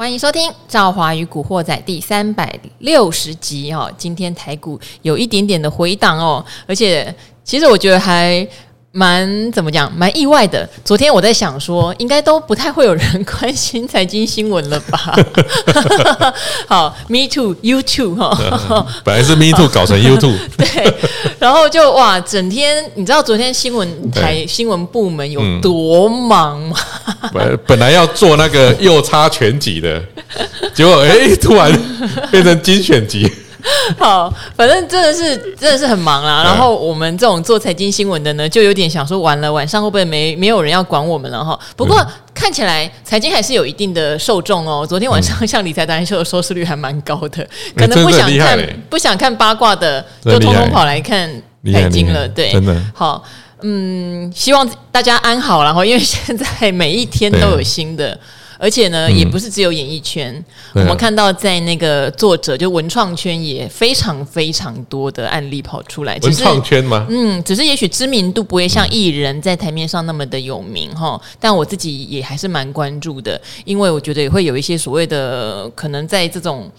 欢迎收听《赵华与古惑仔》第三百六十集哦。今天台股有一点点的回档哦，而且其实我觉得还。蛮怎么讲？蛮意外的。昨天我在想说，应该都不太会有人关心财经新闻了吧？好，Me too，You too 哈。本来是 Me too 搞成 You too。对，然后就哇，整天你知道昨天新闻台新闻部门有多忙吗？本本来要做那个右差全集的，结果哎，突然变成精选集。好，反正真的是真的是很忙啦。然后我们这种做财经新闻的呢，就有点想说，完了晚上会不会没没有人要管我们了哈？不过看起来财经还是有一定的受众哦。昨天晚上像理财达人秀的收视率还蛮高的，可能不想看不想看八卦的，就通通跑来看财经了。对，真的好，嗯，希望大家安好，然后因为现在每一天都有新的。而且呢，嗯、也不是只有演艺圈，啊、我们看到在那个作者就文创圈也非常非常多的案例跑出来。文创圈吗？嗯，只是也许知名度不会像艺人在台面上那么的有名哈，嗯、但我自己也还是蛮关注的，因为我觉得也会有一些所谓的可能在这种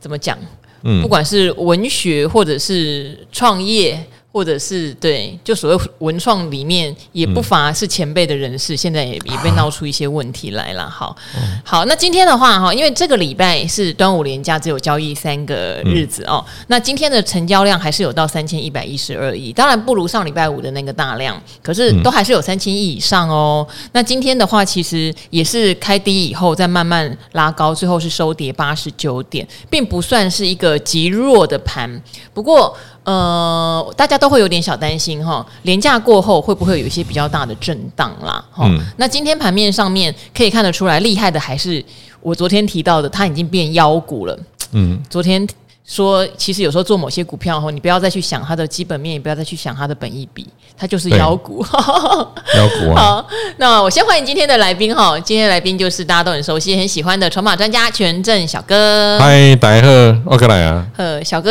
怎么讲，嗯，不管是文学或者是创业。或者是对，就所谓文创里面也不乏是前辈的人士，嗯、现在也也被闹出一些问题来了。好，嗯、好，那今天的话哈，因为这个礼拜是端午连假，只有交易三个日子哦。嗯、那今天的成交量还是有到三千一百一十二亿，当然不如上礼拜五的那个大量，可是都还是有三千亿以上哦。嗯、那今天的话，其实也是开低以后再慢慢拉高，最后是收跌八十九点，并不算是一个极弱的盘。不过，呃，大家都会有点小担心哈，廉价过后会不会有一些比较大的震荡啦？哈、嗯，那今天盘面上面可以看得出来，厉害的还是我昨天提到的，它已经变妖股了。嗯，昨天说，其实有时候做某些股票后，你不要再去想它的基本面，也不要再去想它的本益比，它就是妖股。妖股啊！好，那我先欢迎今天的来宾哈，今天的来宾就是大家都很熟悉、很喜欢的筹码专家权证小哥。嗨，大家好，我过来啊。呃，小哥。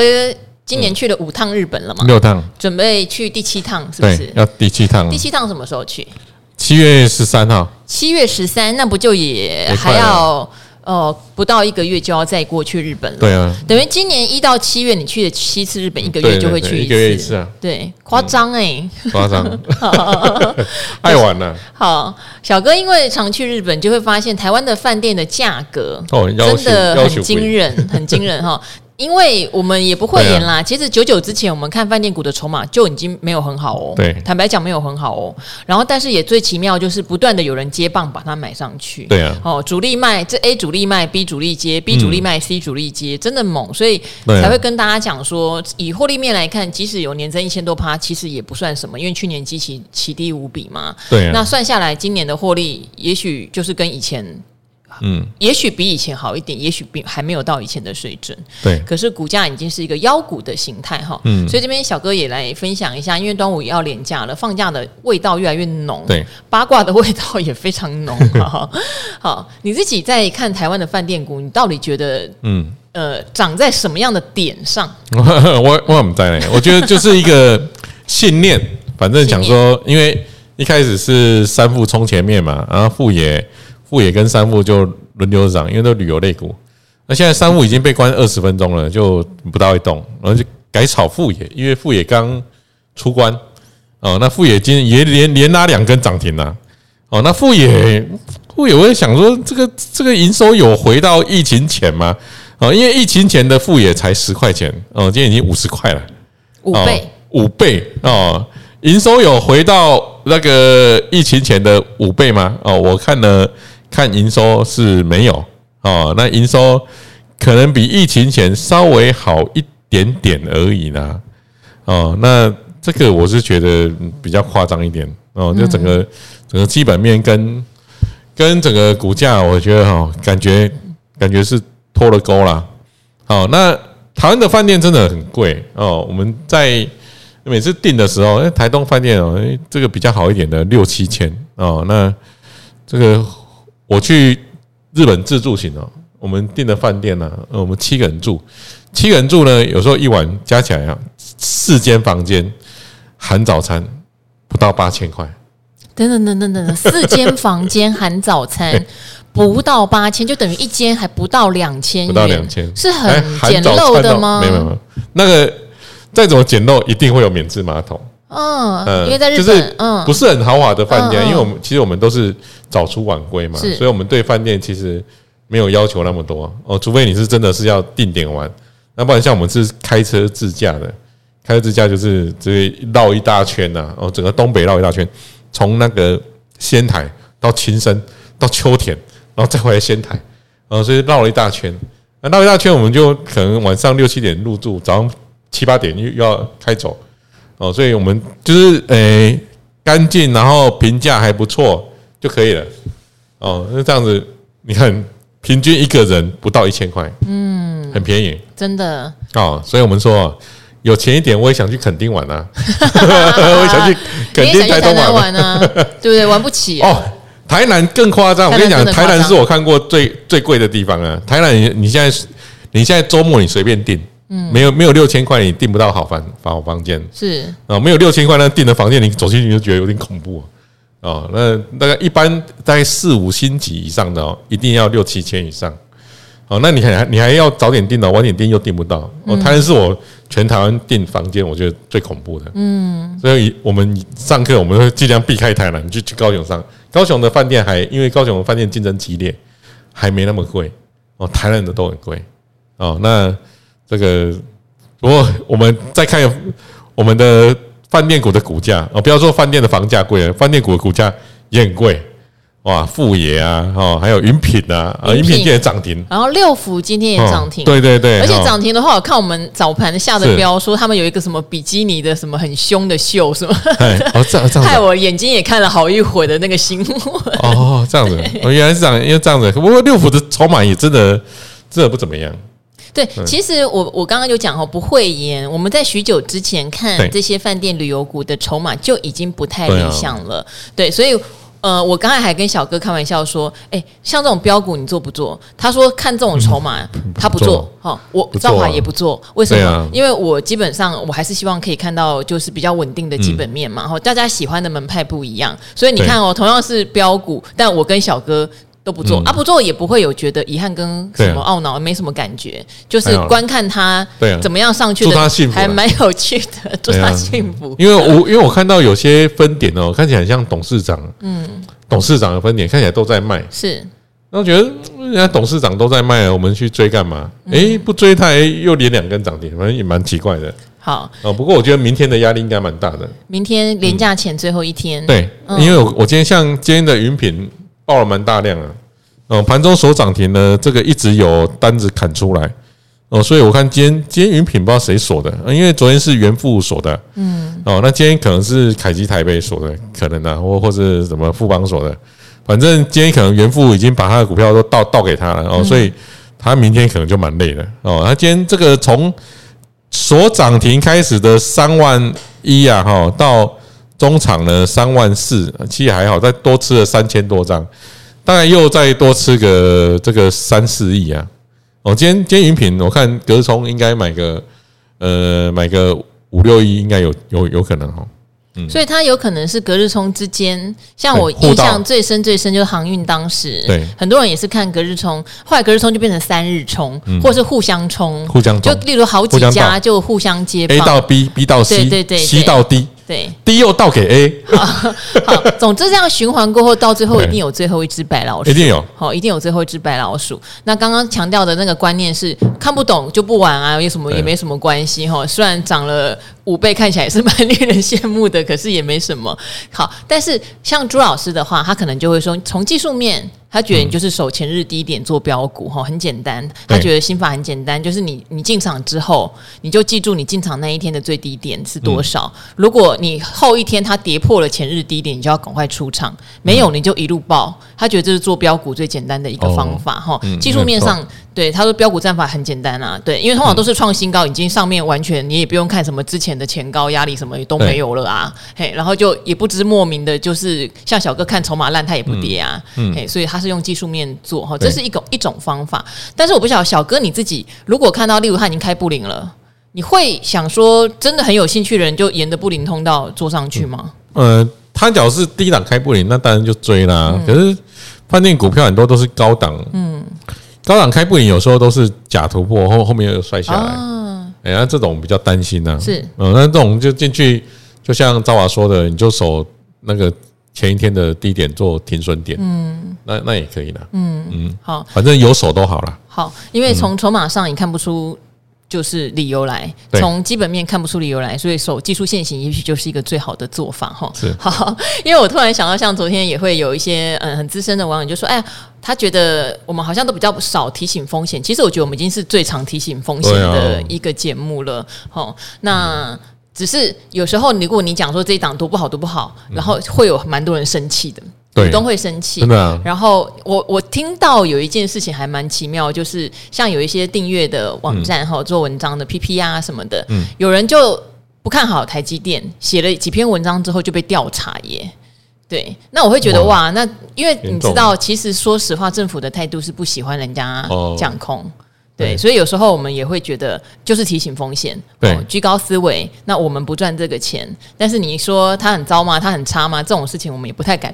今年去了五趟日本了嘛？六趟，准备去第七趟，是不是？要第七趟。第七趟什么时候去？七月十三号。七月十三，那不就也还要呃不到一个月就要再过去日本了？对啊，等于今年一到七月你去了七次日本，一个月就会去一次，一次啊？对，夸张哎，夸张，爱玩了。好，小哥因为常去日本，就会发现台湾的饭店的价格哦，真的很惊人，很惊人哈。因为我们也不会演啦，其实九九之前我们看饭店股的筹码就已经没有很好哦。对，坦白讲没有很好哦。然后，但是也最奇妙就是不断的有人接棒把它买上去。对啊。哦，主力卖，这 A 主力卖，B 主力接，B 主力卖，C 主力接，真的猛，所以才会跟大家讲说，以获利面来看，即使有年增一千多趴，其实也不算什么，因为去年基期奇低无比嘛。对啊。那算下来，今年的获利也许就是跟以前。嗯，也许比以前好一点，也许比还没有到以前的水准。对，可是股价已经是一个妖股的形态哈。嗯，所以这边小哥也来分享一下，因为端午也要连假了，放假的味道越来越浓。对，八卦的味道也非常浓。好，好，你自己在看台湾的饭店股，你到底觉得嗯呃涨在什么样的点上？我我不在呢，我觉得就是一个信念，反正讲说，因为一开始是三富冲前面嘛，然后富也。富野跟三富就轮流涨，因为都旅游类股。那现在三富已经被关二十分钟了，就不大会动，然后就改炒富野，因为富野刚出关哦。那富野今天也连连拉两根涨停了哦。那富野富野，我也想说，这个这个营收有回到疫情前吗？哦，因为疫情前的富野才十块钱哦，今天已经五十块了，五倍五倍哦。营收有回到那个疫情前的五倍吗？哦，我看了。看营收是没有哦，那营收可能比疫情前稍微好一点点而已啦。哦，那这个我是觉得比较夸张一点哦，就整个整个基本面跟跟整个股价，我觉得哈，感觉感觉是脱了钩啦。好，那台湾的饭店真的很贵哦，我们在每次订的时候，哎，台东饭店哦，这个比较好一点的六七千哦，那这个。我去日本自助行哦，我们订的饭店呢，我们七个人住，七个人住呢，有时候一晚加起来啊，四间房间含早餐不到八千块，等等等等等，四间房间含早餐，不到八千，就等于一间还不到两千，不到两千，是很简陋的吗？没有没有，那个再怎么简陋，一定会有免治马桶。嗯，因为在日本，就是嗯，不是很豪华的饭店，因为我们其实我们都是早出晚归嘛，所以我们对饭店其实没有要求那么多哦，除非你是真的是要定点玩，那不然像我们是开车自驾的，开车自驾就是直接绕一大圈呐，哦，整个东北绕一大圈，从那个仙台到青森到秋田，然后再回来仙台，哦，所以绕了一大圈，那绕一大圈我们就可能晚上六七点入住，早上七八点又又要开走。哦，所以我们就是诶干净，然后评价还不错就可以了。哦，那这样子，你看平均一个人不到一千块，嗯，很便宜，真的。哦，所以我们说有钱一点，我也想去垦丁玩啊，我也想去垦丁台东玩啊，对不对？玩不起哦。台南更夸张，我跟你讲，台南是我看过最最贵的地方啊。台南，你你现在你现在周末你随便订。嗯，没有没有六千块，你订不到好房好房间是啊，没有六千块那订的房间，你走进去就觉得有点恐怖哦。那大概一般大概四五星级以上的哦，一定要六七千以上。哦，那你还你还要早点订的，晚点订又订不到。哦，台南是我全台湾订房间我觉得最恐怖的。嗯，所以我们上课我们会尽量避开台南，就去高雄上。高雄的饭店还因为高雄的饭店竞争激烈，还没那么贵。哦，台南的都很贵。哦，那。这个，不过我们再看我们的饭店股的股价哦，不要说饭店的房价贵了，饭店股的股价也很贵。哇！富野啊，哦，还有云品啊，啊，云品。今天涨停，然后六福今天也涨停，对对对，而且涨停的话，我看我们早盘下的标说他们有一个什么比基尼的什么很凶的秀，是吗？哦，这样这样，害我眼睛也看了好一会的那个新闻。哦，这样子，哦，原来是这样，因为这样子，不过六福的筹码也真的真的不怎么样。对，其实我我刚刚就讲哦，不会言，我们在许久之前看这些饭店旅游股的筹码就已经不太理想了。对，所以呃，我刚才还跟小哥开玩笑说，哎，像这种标股你做不做？他说看这种筹码他不做，哈，我兆华也不做，为什么？因为我基本上我还是希望可以看到就是比较稳定的基本面嘛，哈，大家喜欢的门派不一样，所以你看哦，同样是标股，但我跟小哥。都不做、嗯、啊，不做也不会有觉得遗憾跟什么懊恼，没什么感觉，就是观看他怎么样上去的，祝他幸福，还蛮有趣的，祝他幸福。因为我因为我看到有些分点哦，看起来很像董事长，嗯，董事长的分点看起来都在卖，是，然后觉得人家董事长都在卖，我们去追干嘛？哎，不追他，又连两根涨停，反正也蛮奇怪的。好。哦，不过我觉得明天的压力应该蛮大的。明天连假前最后一天，对，因为我我今天像今天的云品。报了蛮大量啊，哦，盘中所涨停呢，这个一直有单子砍出来，哦，所以我看今天今天云品不知道谁锁的，因为昨天是元富锁的，嗯，哦，那今天可能是凯基台北锁的，可能啊，或或是什么富邦锁的，反正今天可能元富已经把他的股票都倒倒给他了，哦，所以他明天可能就蛮累的，哦，他今天这个从所涨停开始的三万一啊，哈，到。中场呢三万四，其实还好，再多吃了三千多张，大概又再多吃个这个三四亿啊。哦，今天今天云品，我看隔日冲应该买个呃买个五六亿，应该有有有可能哦。嗯，所以它有可能是隔日冲之间，像我印象最深最深就是航运当时，对，很多人也是看隔日冲，后来隔日冲就变成三日冲，或者是互相冲，互相就例如好几家就互相接，A 到 B，B 到 C，对对对，C 到 D。对，D 又倒给 A，好，好，总之这样循环过后，到最后一定有最后一只白老鼠，一定有，好，一定有最后一只白老鼠。那刚刚强调的那个观念是，看不懂就不玩啊，有什么也没什么关系哈。虽然长了五倍，看起来也是蛮令人羡慕的，可是也没什么。好，但是像朱老师的话，他可能就会说，从技术面。他觉得你就是守前日低点做标股哈，很简单。他觉得心法很简单，就是你你进场之后，你就记住你进场那一天的最低点是多少。如果你后一天它跌破了前日低点，你就要赶快出场。没有你就一路爆。他觉得这是做标股最简单的一个方法哈。技术面上。对，他说标股战法很简单啊，对，因为通常都是创新高，已经上面完全你也不用看什么之前的前高压力什么都没有了啊，嘿，然后就也不知莫名的，就是像小哥看筹码烂，他也不跌啊，嗯，嘿，所以他是用技术面做哈，这是一种一种方法，但是我不晓得小哥你自己如果看到例如他已经开布林了，你会想说真的很有兴趣的人就沿着布林通道做上去吗？呃，他只要是低档开布林，那当然就追啦。可是饭店股票很多都是高档，嗯，高档开不赢，有时候都是假突破，后后面又摔下来。哎呀，这种比较担心呐。是，嗯，那这种就进去，就像赵华说的，你就守那个前一天的低点做停损点，嗯，那那也可以的，嗯嗯，好，反正有守都好了。好，因为从筹码上你看不出。就是理由来，从基本面看不出理由来，所以守技术线型也许就是一个最好的做法哈。是 好，因为我突然想到，像昨天也会有一些嗯很资深的网友就说，哎呀，他觉得我们好像都比较少提醒风险。其实我觉得我们已经是最常提醒风险的一个节目了。好，那只是有时候如果你讲说这一档多不好多不好，然后会有蛮多人生气的。股东会生气，然后我我听到有一件事情还蛮奇妙，就是像有一些订阅的网站哈，做文章的 PP 啊什么的，有人就不看好台积电，写了几篇文章之后就被调查耶。对，那我会觉得哇，那因为你知道，其实说实话，政府的态度是不喜欢人家讲空，对，所以有时候我们也会觉得就是提醒风险，对，居高思维。那我们不赚这个钱，但是你说它很糟吗？它很差吗？这种事情我们也不太敢。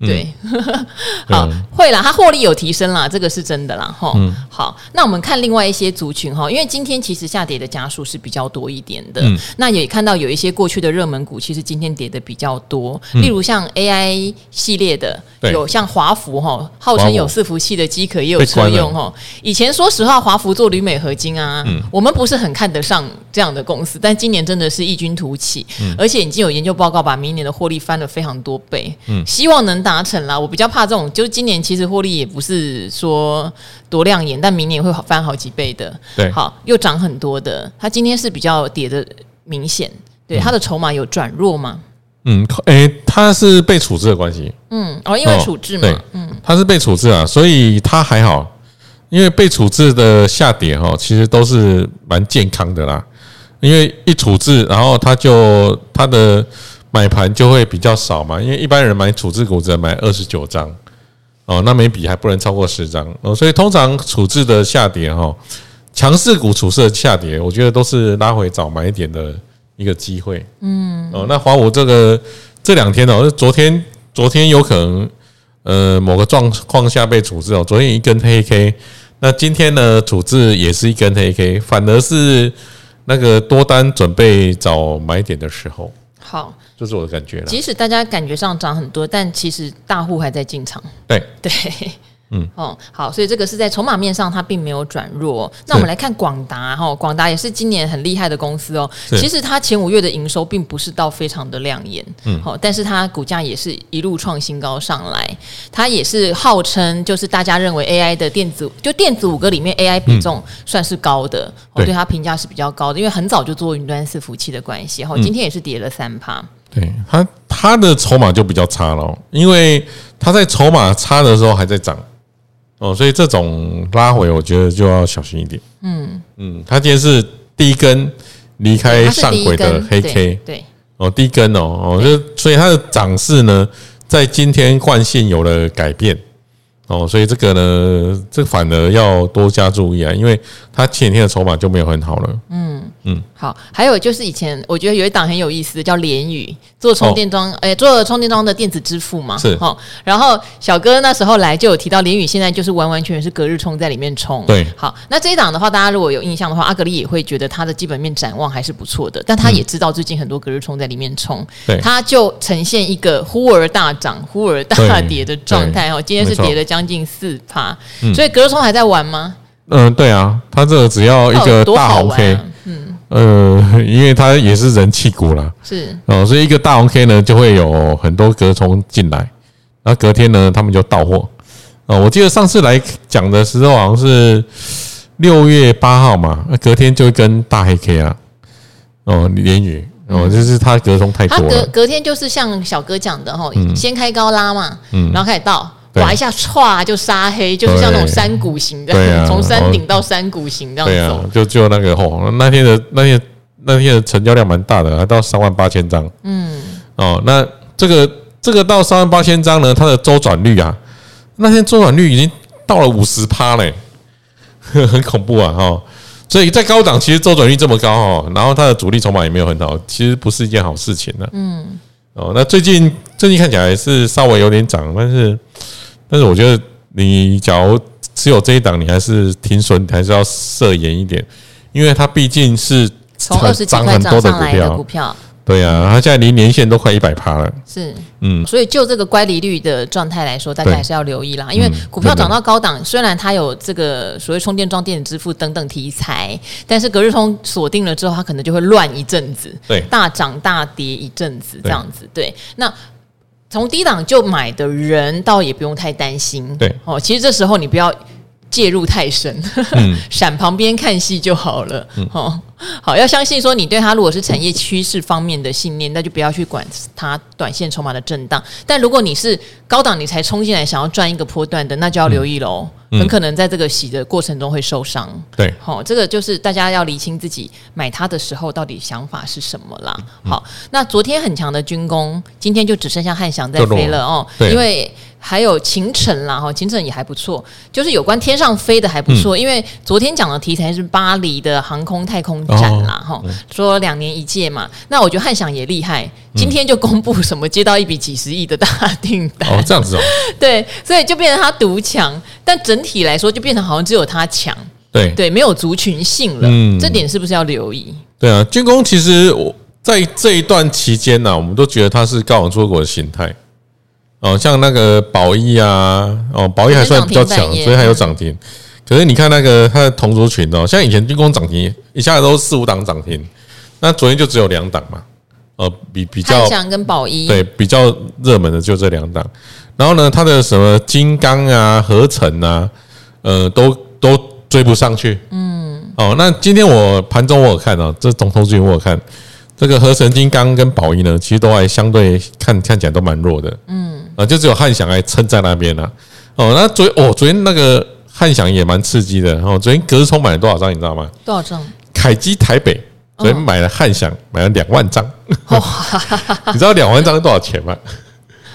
对，嗯、好，嗯、会啦，它获利有提升啦，这个是真的啦，哈。嗯、好，那我们看另外一些族群哈，因为今天其实下跌的家数是比较多一点的，嗯、那也看到有一些过去的热门股，其实今天跌的比较多，嗯、例如像 AI 系列的，有像华孚哈，号称有伺服器的机壳也有车用哈。以前说实话，华孚做铝镁合金啊，嗯、我们不是很看得上这样的公司，但今年真的是异军突起，嗯、而且已经有研究报告把明年的获利翻了非常多倍，嗯，希望能。达成了，我比较怕这种，就是今年其实获利也不是说多亮眼，但明年会翻好几倍的。对，好，又涨很多的。它今天是比较跌的明显，对，它的筹码有转弱吗？嗯，诶、欸，它是被处置的关系。嗯，哦，因为处置嘛，哦、嗯，它是被处置啊，所以它还好。因为被处置的下跌哈，其实都是蛮健康的啦。因为一处置，然后它就它的。买盘就会比较少嘛，因为一般人买处置股只能买二十九张哦，那每笔还不能超过十张哦，所以通常处置的下跌哈，强势股处置的下跌，我觉得都是拉回早买点的一个机会。嗯，哦，那华孚这个这两天哦，昨天昨天有可能呃某个状况下被处置哦，昨天一根黑 K，那今天呢处置也是一根黑 K，反而是那个多单准备找买点的时候。好。这是我的感觉了。即使大家感觉上涨很多，但其实大户还在进场。对对，嗯哦，好，所以这个是在筹码面上它并没有转弱。那我们来看广达哈，广达也是今年很厉害的公司哦。其实它前五月的营收并不是到非常的亮眼，嗯，好，但是它股价也是一路创新高上来。它也是号称就是大家认为 AI 的电子，就电子五个里面 AI 比重算是高的，我、嗯、对它评价是比较高的，因为很早就做云端伺服器的关系，哈今天也是跌了三趴。对它，它的筹码就比较差了，因为它在筹码差的时候还在涨哦，所以这种拉回，我觉得就要小心一点。嗯嗯，它今天是第一根离开上轨的黑 K，对哦，第一根哦哦，就所以它的涨势呢，在今天惯性有了改变哦，所以这个呢，这反而要多加注意啊，因为它前天的筹码就没有很好了。嗯。嗯，好，还有就是以前我觉得有一档很有意思的叫联宇，做充电桩，哎、哦欸，做充电桩的电子支付嘛，是哈。然后小哥那时候来就有提到联宇现在就是完完全全是隔日冲在里面冲。对，好，那这一档的话，大家如果有印象的话，阿格力也会觉得它的基本面展望还是不错的，但他也知道最近很多隔日冲在里面冲，对，他就呈现一个忽而大涨、忽而大跌的状态哈。今天是跌了将近四趴，所以隔日冲还在玩吗？嗯，对啊，他这个只要一个大红 K。呃，因为它也是人气股啦，是。哦，所以一个大红 K 呢，就会有很多隔冲进来，然后隔天呢，他们就到货。哦，我记得上次来讲的时候，好像是六月八号嘛，那隔天就一根大黑 K 啊，哦，连雨哦，就是它隔冲太多了。隔隔天就是像小哥讲的哈，先开高拉嘛，嗯，然后开始倒。划一下，歘就杀黑，就是像那种山谷型的，从山顶到山谷型这样子。对啊，就就那个吼，那天的那天那天的成交量蛮大的，还到三万八千张。嗯，哦，那这个这个到三万八千张呢，它的周转率啊，那天周转率已经到了五十趴嘞，很恐怖啊哈。所以在高档，其实周转率这么高哈，然后它的主力筹码也没有很好，其实不是一件好事情呢。嗯。哦，那最近最近看起来是稍微有点涨，但是但是我觉得你假如只有这一档，你还是停损，还是要设严一点，因为它毕竟是从二十几块涨上来的股票。对呀、啊，它现在离年限都快一百趴了。是，嗯，所以就这个乖离率的状态来说，大家还是要留意啦。因为股票涨到高档，虽然它有这个所谓充电桩、电子支付等等题材，但是隔日通锁定了之后，它可能就会乱一阵子，对，大涨大跌一阵子这样子。对，那从低档就买的人，倒也不用太担心。对，哦，其实这时候你不要。介入太深，闪旁边看戏就好了。哦，好，要相信说你对它如果是产业趋势方面的信念，那就不要去管它短线筹码的震荡。但如果你是高档，你才冲进来想要赚一个波段的，那就要留意喽。很可能在这个洗的过程中会受伤。对，好，这个就是大家要理清自己买它的时候到底想法是什么啦。好，那昨天很强的军工，今天就只剩下汉翔在飞了哦，因为。还有秦晨啦，哈，勤诚也还不错，就是有关天上飞的还不错，嗯、因为昨天讲的题材是巴黎的航空太空展啦，哈、哦，说两年一届嘛，那我觉得汉翔也厉害，今天就公布什么接到一笔几十亿的大订单，哦，这样子哦，对，所以就变成他独强，但整体来说就变成好像只有他强，对。对，没有族群性了，嗯，这点是不是要留意？对啊，军工其实我在这一段期间呢、啊，我们都觉得它是高档出国的形态。哦，像那个宝益啊，哦，宝益还算比较强，所以还有涨停。可是你看那个它的同族群哦，像以前军工涨停一下子都四五档涨停，那昨天就只有两档嘛。呃，比比较汉翔跟宝一对比较热门的就这两档。然后呢，它的什么金刚啊、合成啊，呃，都都追不上去。嗯。哦，那今天我盘中我有看哦，这同族群我有看。这个合成金刚跟宝一呢，其实都还相对看看起来都蛮弱的，嗯，啊，就只有汉翔还撑在那边了，啊，哦，那昨哦昨天那个汉翔也蛮刺激的，哦，昨天隔日冲买了多少张，你知道吗？多少张？凯基台北昨天买了汉翔，买了两万张，哦，你知道两万张是多少钱吗？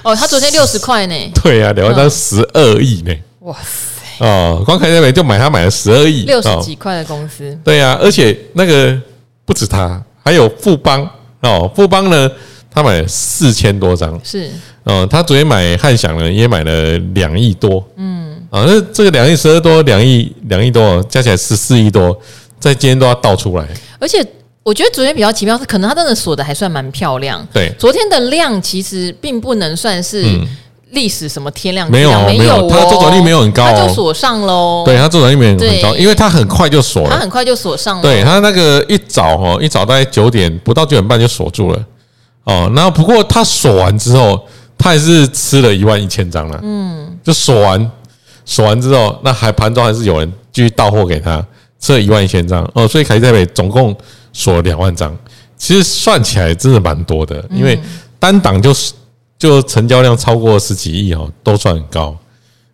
哦，他昨天六十块呢，对呀，啊，两万张十二亿呢，哇塞，哦，光凯基台北就买他买了十二亿，六十几块的公司，对呀，啊，而且那个不止他。还有富邦哦，富邦呢，他买了四千多张，是哦，他昨天买汉翔呢，也买了两亿多，嗯，啊，那这个两亿十二多，两亿两亿多，加起来十四亿多，在今天都要倒出来。而且我觉得昨天比较奇妙是，可能他真的锁的还算蛮漂亮。对，昨天的量其实并不能算是历史什么天量，没有没有，它周转率没有很高，它就锁上喽。对，它周转率没有很高，因为它很快就锁了，它很快就锁上了。对，它那个一早哈，一早大概九点不到九点半就锁住了哦。然后不过它锁完之后，它还是吃了一万一千张了。嗯，就锁完锁完之后，那还盘中还是有人继续到货给他，吃了一万一千张哦。所以凯基台北总共锁了两万张，其实算起来真的蛮多的，因为单档就是。就成交量超过十几亿哦，都算很高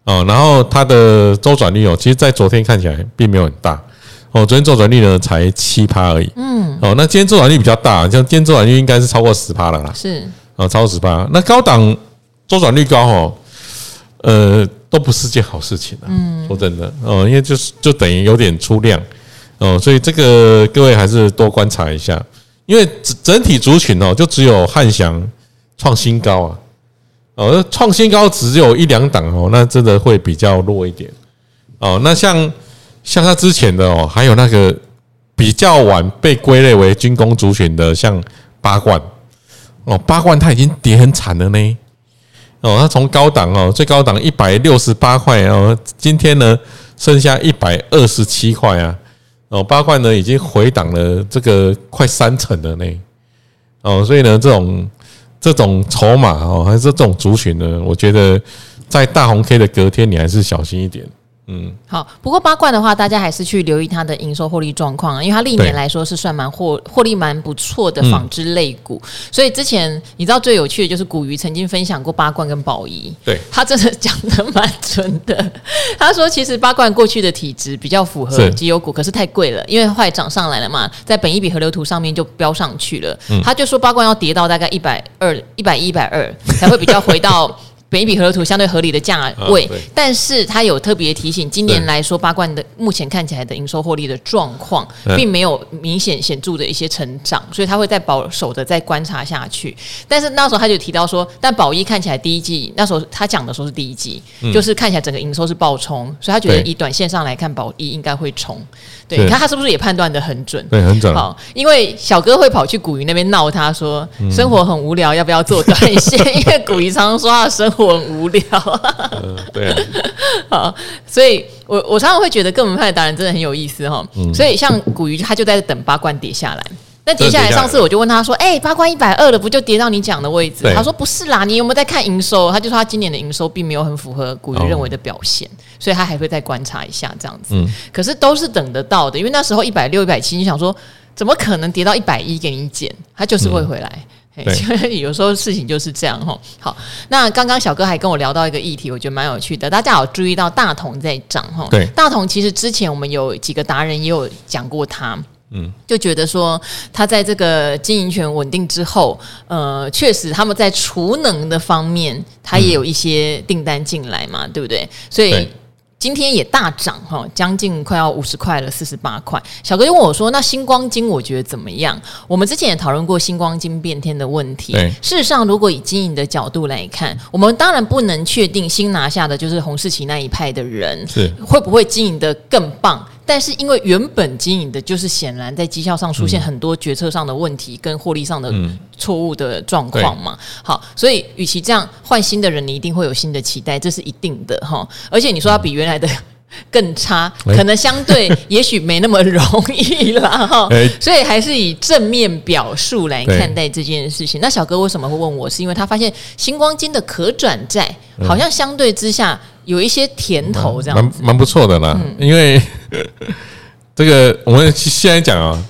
哦。然后它的周转率哦，其实，在昨天看起来并没有很大哦。昨天周转率呢才七趴而已。嗯。哦，那今天周转率比较大，像今天周转率应该是超过十趴了啦。是。啊，超过十八。那高档周转率高哦，呃，都不是件好事情啊。嗯。说真的哦，因为就是就等于有点出量哦，所以这个各位还是多观察一下，因为整整体族群哦，就只有汉翔。创新高啊！哦，创新高只有一两档哦，那真的会比较弱一点哦。那像像它之前的哦，还有那个比较晚被归类为军工族群的，像八冠哦，八万它已经跌很惨了呢。哦，它从高档哦，最高档一百六十八块哦，今天呢剩下一百二十七块啊。哦，八块呢已经回档了这个快三成了呢。哦，所以呢这种。这种筹码哦，还是这种族群呢？我觉得在大红 K 的隔天，你还是小心一点。嗯，好。不过八冠的话，大家还是去留意它的营收获利状况，因为它历年来说是算蛮获获利蛮不错的纺织类股。嗯、所以之前你知道最有趣的就是古鱼曾经分享过八冠跟宝仪，对，他真的讲的蛮准的。他说其实八冠过去的体质比较符合绩优股，可是太贵了，因为后来涨上来了嘛，在本一笔河流图上面就飙上去了。嗯、他就说八冠要跌到大概一百二、一百一、一百二才会比较回到。本一笔合图相对合理的价位，哦、但是他有特别提醒，今年来说八冠的目前看起来的营收获利的状况，并没有明显显著的一些成长，所以他会再保守的再观察下去。但是那时候他就提到说，但宝一看起来第一季那时候他讲的时候是第一季，嗯、就是看起来整个营收是暴冲，所以他觉得以短线上来看，宝一应该会冲。对，你看他是不是也判断的很准？对，很准。好，因为小哥会跑去古鱼那边闹他说，生活很无聊，要不要做短线？因为古鱼常常说他的生活很无聊。嗯，对。好，所以我我常常会觉得，各门派的达人真的很有意思哈。嗯。所以像古鱼，他就在等八冠跌下来。那跌下来，上次我就问他说：“哎、欸，八冠一百二了，不就跌到你讲的位置？”他说：“不是啦，你有没有在看营收？”他就说他今年的营收并没有很符合古鱼认为的表现，哦、所以他还会再观察一下这样子。嗯、可是都是等得到的，因为那时候一百六、一百七，你想说怎么可能跌到一百一给你减？他就是会回来。嗯、嘿 有时候事情就是这样哈。好，那刚刚小哥还跟我聊到一个议题，我觉得蛮有趣的。大家有注意到大同在涨哈？对，大同其实之前我们有几个达人也有讲过他。嗯，就觉得说他在这个经营权稳定之后，呃，确实他们在储能的方面，他也有一些订单进来嘛，嗯、对不对？所以今天也大涨哈，将近快要五十块了，四十八块。小哥就问我说：“那星光金我觉得怎么样？”我们之前也讨论过星光金变天的问题。事实上，如果以经营的角度来看，我们当然不能确定新拿下的就是洪世奇那一派的人是会不会经营的更棒。但是因为原本经营的就是显然在绩效上出现很多决策上的问题跟获利上的错误的状况嘛，好，所以与其这样换新的人，你一定会有新的期待，这是一定的哈。而且你说要比原来的 更差，可能相对也许没那么容易啦哈。所以还是以正面表述来看待这件事情。那小哥为什么会问我？是因为他发现星光金的可转债好像相对之下。有一些甜头，这样蛮蛮不错的啦。嗯、因为 这个我们现在讲啊，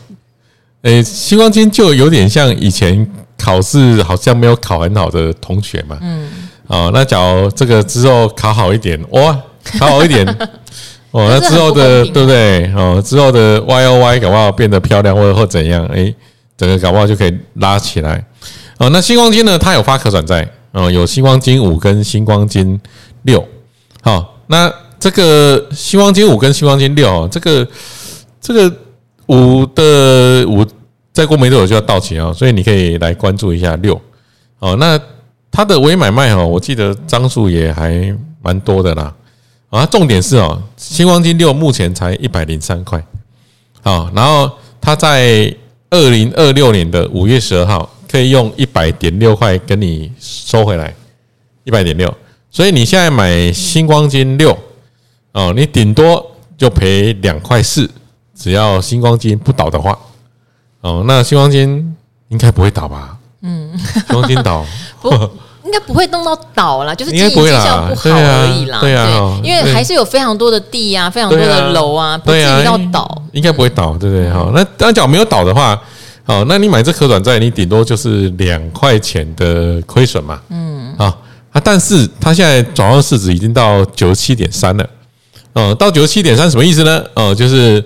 诶，星光金就有点像以前考试好像没有考很好的同学嘛。嗯。哦，那假如这个之后考好一点，哇，考好一点，哦，那之后的对不对？哦，之后的 Y O Y 搞不好变得漂亮，或者或怎样？诶，整个搞不好就可以拉起来。哦，那星光金呢？它有发可转债，哦，有星光金五跟星光金六。好，那这个新光金五跟新光金六，这个这个五的五再过没多久就要到期啊，所以你可以来关注一下六。哦，那它的微买卖哦，我记得张数也还蛮多的啦。啊，重点是哦，新光金六目前才一百零三块。好，然后它在二零二六年的五月十二号可以用一百点六块跟你收回来，一百点六。所以你现在买新光金六哦，你顶多就赔两块四，只要新光金不倒的话哦，那新光金应该不会倒吧？嗯，星光金倒 不应该不会弄到倒啦，就是经营绩效不好而已啦。对啊，因为还是有非常多的地啊，非常多的楼啊，不至于到倒，应该不会倒，对不对？哈，那当脚没有倒的话，哦，那你买这可转债，你顶多就是两块钱的亏损嘛。嗯，啊。啊！但是它现在转换市值已经到九十七点三了，哦，到九十七点三什么意思呢？哦，就是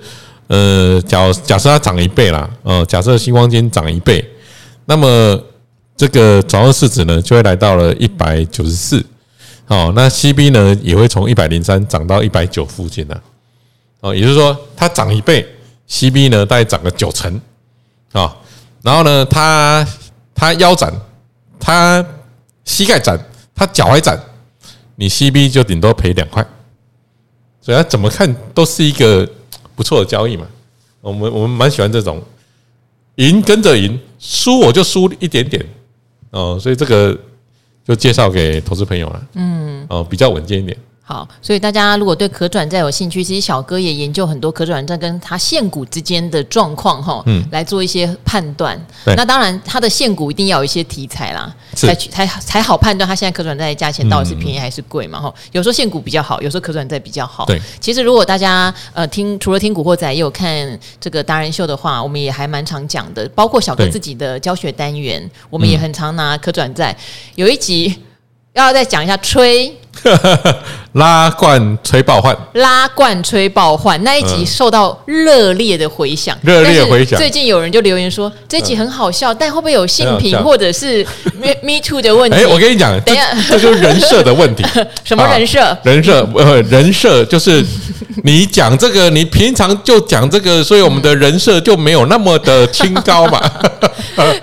呃，假假设它涨一倍啦，哦，假设新光金涨一倍，那么这个转换市值呢就会来到了一百九十四，哦，那 CB 呢也会从一百零三涨到一百九附近了，哦，也就是说它涨一倍，CB 呢大概涨个九成，啊，然后呢它它腰斩，它膝盖斩。他脚还斩，你 CB 就顶多赔两块，所以他怎么看都是一个不错的交易嘛。我们我们蛮喜欢这种赢跟着赢，输我就输一点点哦。所以这个就介绍给投资朋友了。嗯，哦，比较稳健一点。好，所以大家如果对可转债有兴趣，其实小哥也研究很多可转债跟它现股之间的状况哈，嗯，来做一些判断。对那当然，它的现股一定要有一些题材啦，是才才才好判断它现在可转债的价钱到底是便宜还是贵嘛哈。嗯、有时候现股比较好，有时候可转债比较好。对，其实如果大家呃听除了听古惑仔，也有看这个达人秀的话，我们也还蛮常讲的，包括小哥自己的教学单元，我们也很常拿可转债。有一集要再讲一下吹。拉罐吹爆换，拉罐吹爆换那一集受到热烈的回响，热烈回响。最近有人就留言说这一集很好笑，但会不会有性平 或者是 me me too 的问题？哎，我跟你讲，等一下，这就是人设的问题。什么人设？人设呃，人设就是你讲这个，你平常就讲这个，所以我们的人设就没有那么的清高嘛。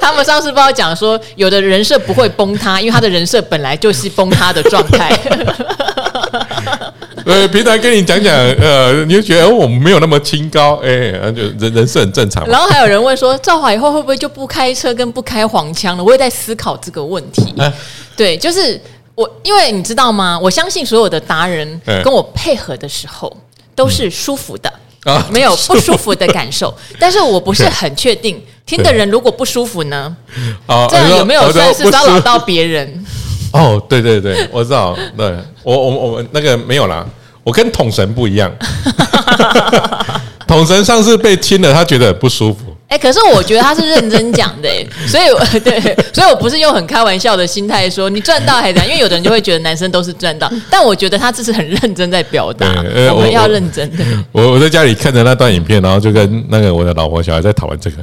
他们上次不知道讲说，有的人设不会崩塌，因为他的人设本来就是崩塌的状态。呃，平台跟你讲讲，呃，你就觉得我们没有那么清高，哎、欸，就人人是很正常。然后还有人问说，赵华以后会不会就不开车跟不开黄腔了？我也在思考这个问题。啊、对，就是我，因为你知道吗？我相信所有的达人跟我配合的时候都是舒服的，嗯、没有 不舒服的感受。但是我不是很确定，听的人如果不舒服呢？哦，这样有没有算是骚扰到别人？哦，对对对，我知道，对我我我们那个没有啦，我跟统神不一样，统神上次被亲了，他觉得很不舒服。哎，可是我觉得他是认真讲的，所以对，所以我不是用很开玩笑的心态说你赚到还是怎样，因为有的人就会觉得男生都是赚到，但我觉得他这是很认真在表达，我们要认真的。我我在家里看着那段影片，然后就跟那个我的老婆小孩在讨论这个。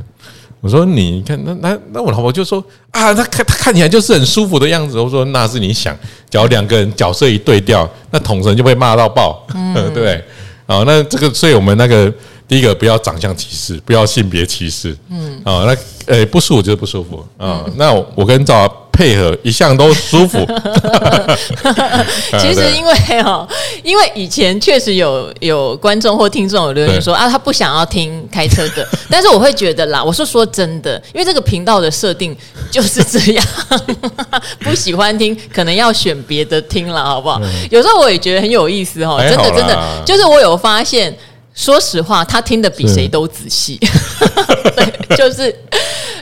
我说你看那那那我老婆就说啊，他看他看起来就是很舒服的样子。我说那是你想，假如两个人角色一对调，那统神就被骂到爆，嗯，对不对？啊，那这个所以我们那个第一个不要长相歧视，不要性别歧视，嗯，啊，那呃不舒服就是不舒服啊。那我跟赵。配合一向都舒服。其实 因为哈，因为以前确实有有观众或听众有留言说啊，他不想要听开车的。但是我会觉得啦，我是说真的，因为这个频道的设定就是这样，不喜欢听可能要选别的听了，好不好？有时候我也觉得很有意思哈，真的真的，就是我有发现，说实话，他听的比谁都仔细，对，就是。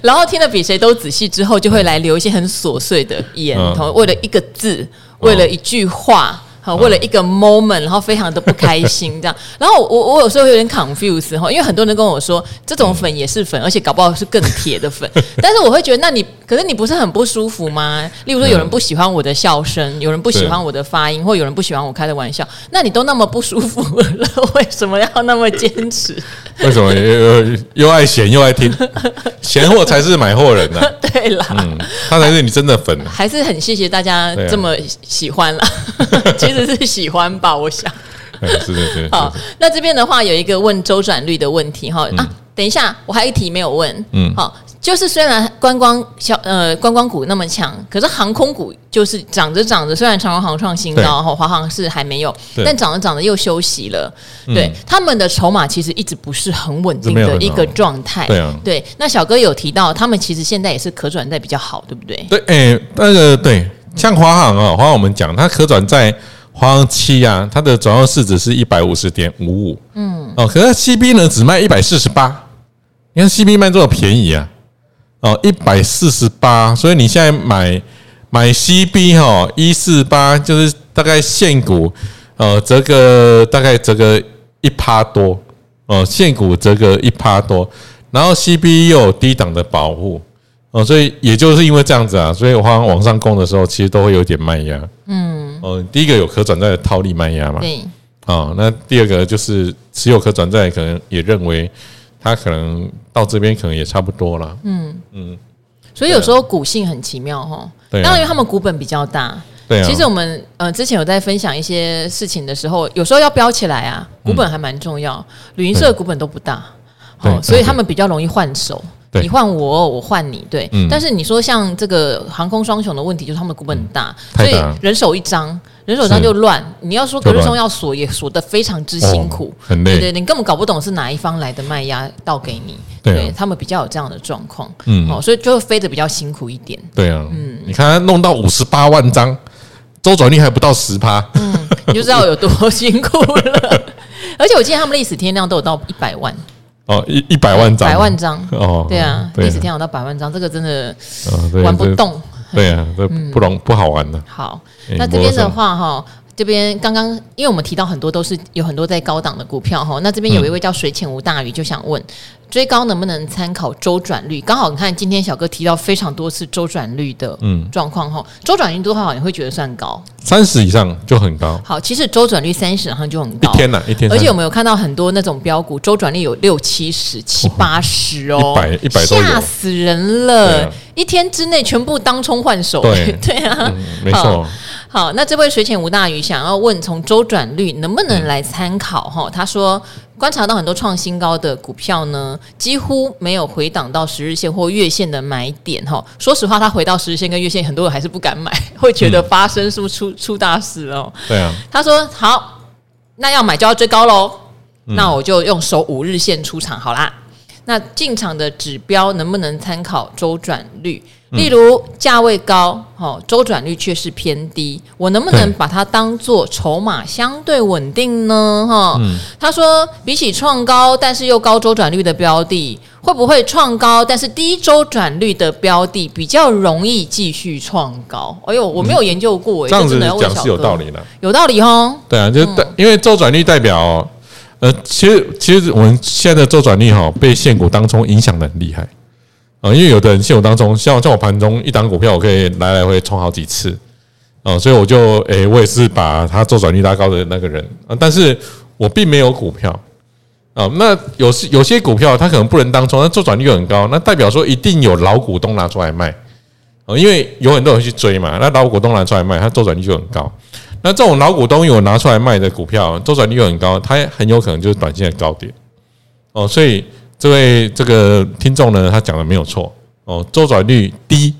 然后听得比谁都仔细之后，就会来留一些很琐碎的言，嗯、为了一个字，为了一句话。好，为了一个 moment，然后非常的不开心这样。然后我我有时候有点 confuse 哈，因为很多人跟我说这种粉也是粉，而且搞不好是更铁的粉。但是我会觉得，那你可是你不是很不舒服吗？例如说，有人不喜欢我的笑声，有人不喜欢我的发音，或有人不喜欢我开的玩笑，那你都那么不舒服了，为什么要那么坚持？为什么又又爱闲又爱听？闲货才是买货人呢？对啦，嗯，他才是你真的粉。还是很谢谢大家这么喜欢了。其实是喜欢吧，我想。是是是。好，那这边的话有一个问周转率的问题哈啊，等一下我还有一题没有问。嗯，好，就是虽然观光小呃观光股那么强，可是航空股就是涨着涨着，虽然长荣航创新高哈，华航是还没有，但涨着涨着又休息了。对，他们的筹码其实一直不是很稳定的一个状态。对啊，对。那小哥有提到，他们其实现在也是可转债比较好，对不对？对，哎，那个对。像华航啊，华航我们讲它可转债华航七啊，它的总市值是一百五十点五五，嗯，哦，可是 CB 呢只卖一百四十八，你看 CB 卖这么便宜啊，哦，一百四十八，所以你现在买买 CB 哈一四八，就是大概现股呃折个大概折个一趴多，哦，现股折个一趴多，然后 CB 又有低档的保护。哦，所以也就是因为这样子啊，所以我好像往上攻的时候，其实都会有点卖压。嗯，哦，第一个有可转债的套利卖压嘛。对。哦，那第二个就是持有可转债，可能也认为它可能到这边可能也差不多了。嗯嗯。所以有时候股性很奇妙哈。对。当然，因为他们股本比较大。对。其实我们呃之前有在分享一些事情的时候，有时候要标起来啊，股本还蛮重要。旅行社的股本都不大，哦，所以他们比较容易换手。你换我，我换你，对。嗯、但是你说像这个航空双雄的问题，就是他们的股本很大，嗯、所以人手一张，人手一张就乱。你要说隔日松要锁，也锁得非常之辛苦，哦、很累。对，你根本搞不懂是哪一方来的卖压倒给你。对，啊、对，他们比较有这样的状况，嗯，哦，所以就会飞得比较辛苦一点。对啊，嗯，你看他弄到五十八万张，周转率还不到十趴，嗯，你就知道有多辛苦了。而且我记得他们历史天量都有到一百万。哦，一一百万张，百万张。哦，对啊，历史天有到百万张，这个真的玩不动，对啊，这不容不好玩的。好，那这边的话哈，这边刚刚，因为我们提到很多都是有很多在高档的股票哈，那这边有一位叫水浅无大鱼，就想问追高能不能参考周转率？刚好你看今天小哥提到非常多次周转率的嗯状况哈，周转率多少你会觉得算高？三十以上就很高。好，其实周转率三十以上就很高。一天呢、啊？一天。而且我们有看到很多那种标股周转率有六七十、七八十哦？一百一百，吓死人了！啊、一天之内全部当冲换手。对 对啊，嗯、没错。好，那这位水浅吴大鱼想要问，从周转率能不能来参考？哈、嗯，他说观察到很多创新高的股票呢，几乎没有回档到十日线或月线的买点。哈，说实话，他回到十日线跟月线，很多人还是不敢买，会觉得发生是不是出、嗯、出大事哦？对啊。他说好，那要买就要追高喽、嗯，那我就用守五日线出场好啦。那进场的指标能不能参考周转率？例如价位高，好，周转率却是偏低，我能不能把它当做筹码相对稳定呢？哈、嗯，他说比起创高但是又高周转率的标的，会不会创高但是低周转率的标的比较容易继续创高？哎呦，我没有研究过，这样子讲是有道理的，有道理哈。对啊，就代因为周转率代表，呃，其实其实我们现在的周转率哈，被现股当中影响的很厉害。啊，因为有的人现股当中，像像我盘中一档股票，我可以来来回冲好几次，啊，所以我就诶、我也是把它周转率拉高的那个人啊，但是我并没有股票啊，那有些有些股票它可能不能当冲，那周转率又很高，那代表说一定有老股东拿出来卖啊，因为有很多人去追嘛，那老股东拿出来卖，它周转率就很高，那这种老股东有拿出来卖的股票，周转率又很高，它很有可能就是短线的高点哦，所以。这位这个听众呢，他讲的没有错哦，周转率低，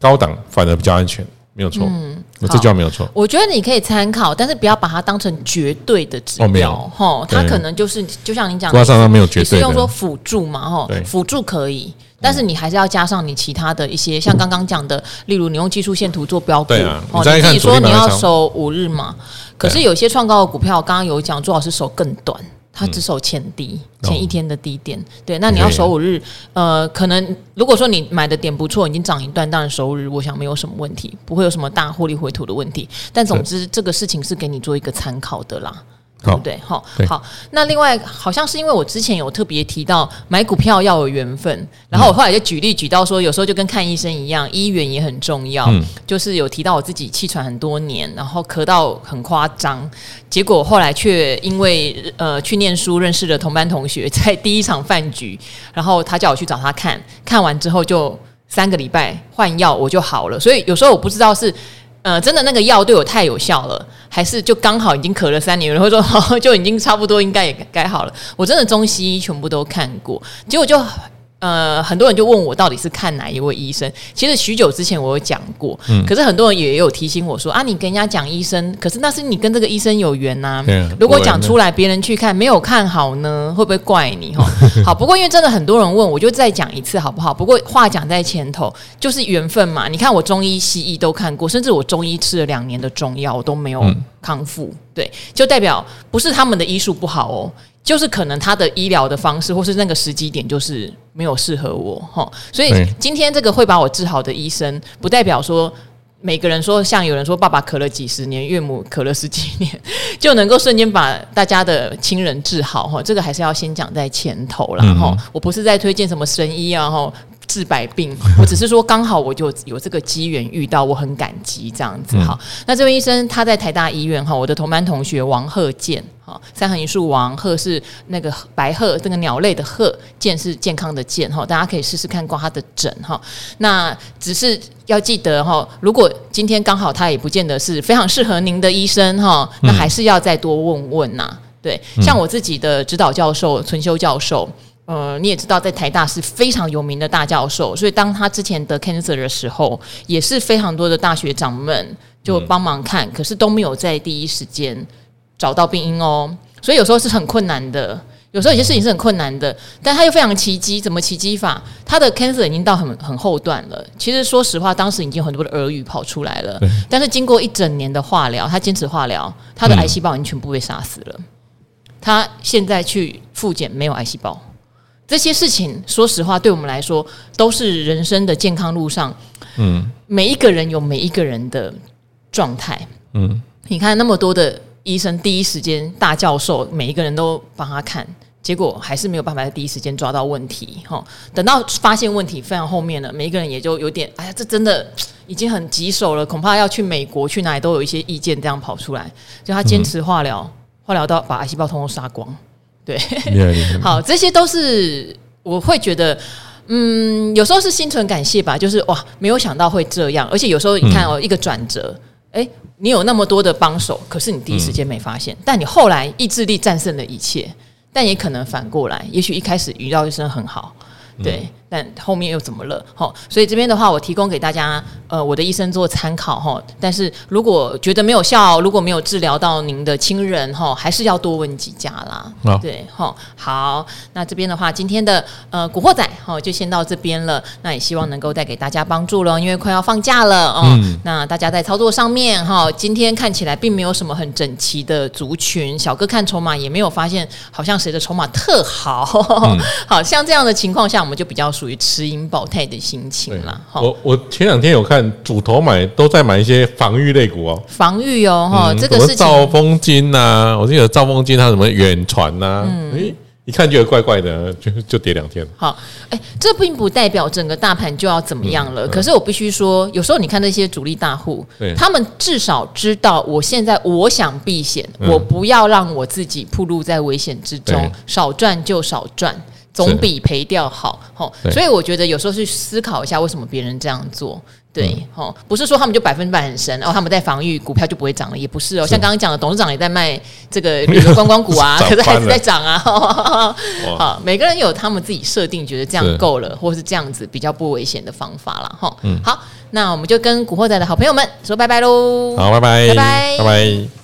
高档反而比较安全，没有错。嗯，这句话没有错。我觉得你可以参考，但是不要把它当成绝对的指标。哈，它可能就是就像你讲的，挂上它没有绝对，是用说辅助嘛，哈，辅助可以，但是你还是要加上你其他的一些，像刚刚讲的，例如你用技术线图做标股，对啊，你自己说你要守五日嘛，可是有些创高的股票，刚刚有讲，最好是守更短。它只守前低，前一天的低点，嗯，对。那你要守五日，呃，可能如果说你买的点不错，已经涨一段，当然守五日，我想没有什么问题，不会有什么大获利回吐的问题。但总之，这个事情是给你做一个参考的啦。对不对？好，好。那另外，好像是因为我之前有特别提到买股票要有缘分，然后我后来就举例举到说，有时候就跟看医生一样，医缘也很重要。嗯，就是有提到我自己气喘很多年，然后咳到很夸张，结果后来却因为呃去念书认识了同班同学，在第一场饭局，然后他叫我去找他看，看完之后就三个礼拜换药我就好了。所以有时候我不知道是。呃，真的那个药对我太有效了，还是就刚好已经咳了三年，然后说好 就已经差不多应该也该好了。我真的中西医全部都看过，结果就。呃，很多人就问我到底是看哪一位医生？其实许久之前我有讲过，嗯，可是很多人也有提醒我说啊，你跟人家讲医生，可是那是你跟这个医生有缘呐、啊。如果讲出来别人去看没有看好呢，会不会怪你？哈，好，不过因为真的很多人问，我就再讲一次好不好？不过话讲在前头，就是缘分嘛。你看我中医西医都看过，甚至我中医吃了两年的中药，我都没有康复，对，就代表不是他们的医术不好哦。就是可能他的医疗的方式，或是那个时机点，就是没有适合我哈。所以今天这个会把我治好的医生，不代表说每个人说，像有人说爸爸咳了几十年，岳母咳了十几年，就能够瞬间把大家的亲人治好哈。这个还是要先讲在前头啦哈。我不是在推荐什么神医啊哈。治百病，我只是说刚好我就有这个机缘遇到，我很感激这样子哈、嗯。那这位医生他在台大医院哈，我的同班同学王鹤健哈，三横一竖王鹤是那个白鹤，这个鸟类的鹤，健是健康的健哈，大家可以试试看挂他的诊哈。那只是要记得哈，如果今天刚好他也不见得是非常适合您的医生哈，那还是要再多问问呐。对，像我自己的指导教授存修教授。呃，你也知道，在台大是非常有名的大教授，所以当他之前得 cancer 的时候，也是非常多的大学长们就帮忙看，可是都没有在第一时间找到病因哦。所以有时候是很困难的，有时候有些事情是很困难的，但他又非常奇迹，怎么奇迹法？他的 cancer 已经到很很后段了。其实说实话，当时已经有很多的耳语跑出来了，但是经过一整年的化疗，他坚持化疗，他的癌细胞已经全部被杀死了。他现在去复检，没有癌细胞。这些事情，说实话，对我们来说都是人生的健康路上，嗯，每一个人有每一个人的状态，嗯，你看那么多的医生，第一时间大教授，每一个人都帮他看，结果还是没有办法在第一时间抓到问题。哈，等到发现问题非常后面了，每一个人也就有点，哎呀，这真的已经很棘手了，恐怕要去美国去哪里都有一些意见这样跑出来。就他坚持化疗，化疗到把癌细胞通通杀光。对，好，这些都是我会觉得。嗯，有时候是心存感谢吧，就是哇，没有想到会这样，而且有时候你看哦，嗯、一个转折，哎，你有那么多的帮手，可是你第一时间没发现，嗯、但你后来意志力战胜了一切，但也可能反过来，也许一开始遇到医生很好，对。嗯但后面又怎么了？哈，所以这边的话，我提供给大家，呃，我的医生做参考哈。但是如果觉得没有效，如果没有治疗到您的亲人哈，还是要多问几家啦。哦、对，哈，好，那这边的话，今天的呃古惑仔哈就先到这边了。那也希望能够带给大家帮助了，因为快要放假了哦。嗯、那大家在操作上面哈，今天看起来并没有什么很整齐的族群，小哥看筹码也没有发现好像谁的筹码特好。嗯、好像这样的情况下，我们就比较。属于持盈保泰的心情啦。我我前两天有看主头买都在买一些防御类股哦，防御哦哈，这个是兆丰金呐，我记得兆丰金它什么远传呐，哎，一看就怪怪的，就就跌两天。好，哎，这并不代表整个大盘就要怎么样了。可是我必须说，有时候你看那些主力大户，他们至少知道，我现在我想避险，我不要让我自己暴露在危险之中，少赚就少赚。总比赔掉好，吼，所以我觉得有时候去思考一下，为什么别人这样做，对，吼，不是说他们就百分之百很神，然后他们在防御股票就不会涨了，也不是哦，像刚刚讲的，董事长也在卖这个旅游观光股啊，可是还是在涨啊，好，每个人有他们自己设定，觉得这样够了，或是这样子比较不危险的方法了，哈，嗯，好，那我们就跟古惑仔的好朋友们说拜拜喽，好，拜拜，拜拜，拜拜。